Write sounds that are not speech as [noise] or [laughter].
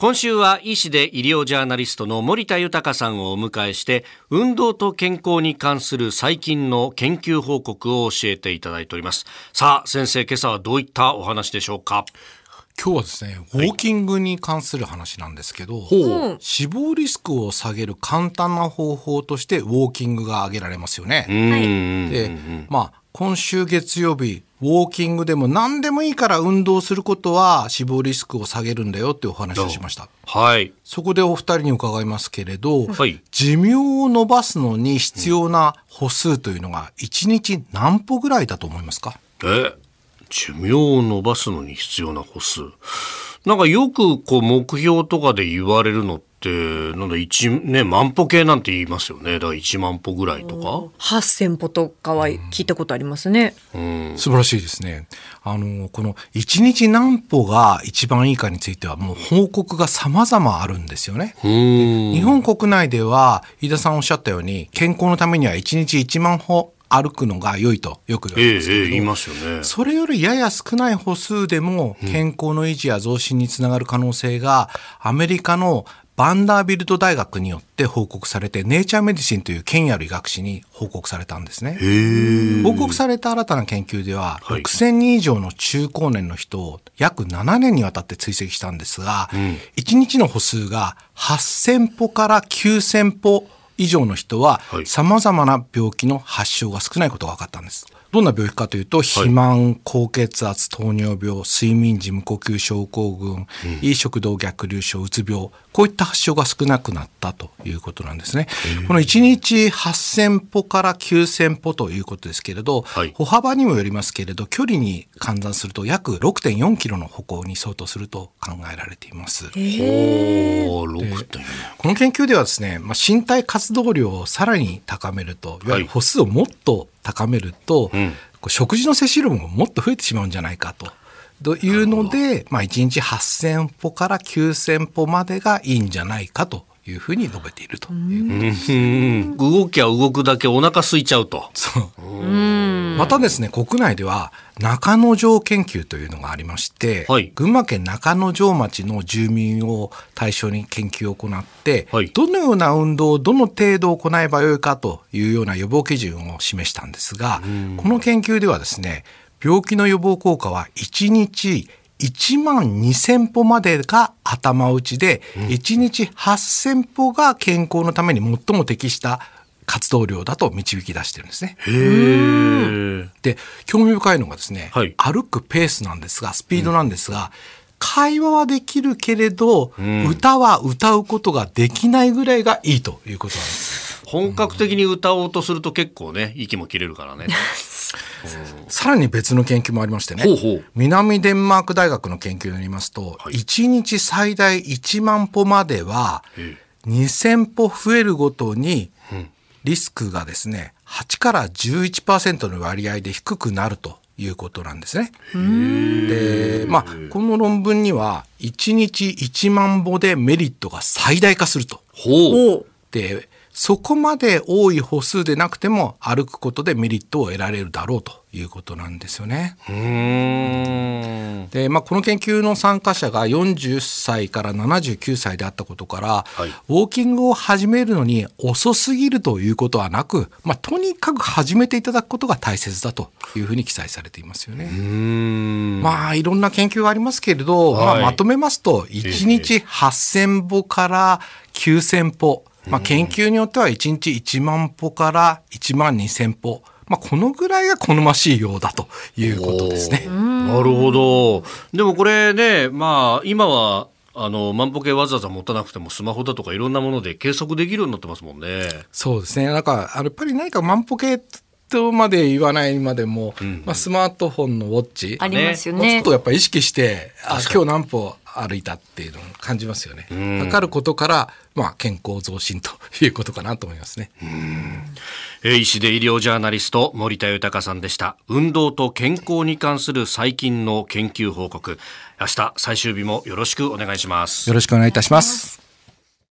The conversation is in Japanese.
今週は医師で医療ジャーナリストの森田豊さんをお迎えして運動と健康に関する最近の研究報告を教えていただいております。さあ先生今朝はどういったお話でしょうか？今日はですね、ウォーキングに関する話なんですけど、死亡リスクを下げる簡単な方法としてウォーキングが挙げられますよね。で、まあ今週月曜日ウォーキングでも何でもいいから運動することは死亡リスクを下げるんだよってお話をしました。はい。そこでお二人に伺いますけれど、はい、寿命を伸ばすのに必要な歩数というのが1日何歩ぐらいだと思いますか？え寿命を伸ばすのに必要な歩数。なんかよくこう目標とかで言われるのなんだ一ね万歩計なんて言いますよね。だから1万歩ぐらいとか？8000歩とかは聞いたことありますね。うん、素晴らしいですね。あのこの1日何歩が一番いいかについてはもう報告が様々あるんですよね。日本国内では飯田さんおっしゃったように健康のためには1日1万歩歩くのが良いとよく言われますけど、ええ言いますよね、それよりやや少ない歩数でも健康の維持や増進につながる可能性が、アメリカのバンダービルト大学によって報告されて、ネイチャーメディシンという権威ある医学誌に報告されたんですね。報告された新たな研究では、はい、6000人以上の中高年の人を約7年にわたって追跡したんですが、うん、1日の歩数が8000歩から9000歩以上の人は、さまざまな病気の発症が少ないことが分かったんです。どんな病気かというと、肥満、高血圧、糖尿病、睡眠時無呼吸症候群、うん、胃食道逆流症、うつ病、こういった発症が少なくなったということなんですね。この1日8000歩から9000歩ということですけれど、はい、歩幅にもよりますけれど、距離に換算すると約6.4キロの歩行に相当すると考えられています。この研究ではですね、まあ、身体活動量をさらに高めると、いわゆる歩数をもっと高めると、うん、食事の摂取量ももっと増えてしまうんじゃないかと。というので、まあ、1日8000歩から9000歩までがいいんじゃないかというふうに述べているということです [laughs] 動きゃ動くだけお腹空いちゃうと。そうまたですね、国内では中之条研究というのがありまして、はい、群馬県中之条町の住民を対象に研究を行って、はい、どのような運動をどの程度行えばよいかというような予防基準を示したんですが、この研究ではですね、病気の予防効果は1日1万2000歩までが頭打ちで、うん、1日8000歩が健康のために最も適した活動量だと導き出してるんですね。で興味深いのがですね、はい、歩くペースなんですがスピードなんですが、うん、会話はできるけれど、うん、歌は歌うことができないぐらいがいいということなんです。本格的に歌おうとすると結構ね息も切れるからね。さらに別の研究もありましてね南デンマーク大学の研究によりますと、はい、1日最大1万歩までは2,000歩増えるごとにリスクがですね8から11%の割合で低くなるということなんですね。で、まあ、この論文には1日1万歩でメリットが最大化すると。でそこまで多い歩数でなくても歩くことでメリットを得られるだろうということなんですよね。で、まあ、この研究の参加者が40歳から79歳であったことから、はい、ウォーキングを始めるのに遅すぎるということはなく、まあ、とにかく始めていただくことが大切だというふうに記載されていますよね。まあいろんな研究がありますけれど、はい、まあ、まとめますと1日8,000歩から9,000歩まあ、研究によっては1日1万歩から1万2,000歩。まあ、このぐらいが好ましいようだということですね。なるほど。でもこれね、まあ、今は、あの万歩計わざわざ持たなくてもスマホだとかいろんなもので計測できるようになってますもんね。そうですね。なんかやっぱり何か万歩計とまで言わないまでも、うん、まあ、スマートフォンのウォッチありますよね。ちょっとやっぱ意識してあ今日何歩歩いたっていうのを感じますよね。かることから、まあ、健康増進ということかなと思いますね。医師で医療ジャーナリスト森田豊さんでした。運動と健康に関する最近の研究報告。明日最終日もよろしくお願いします。よろしくお願いいたします。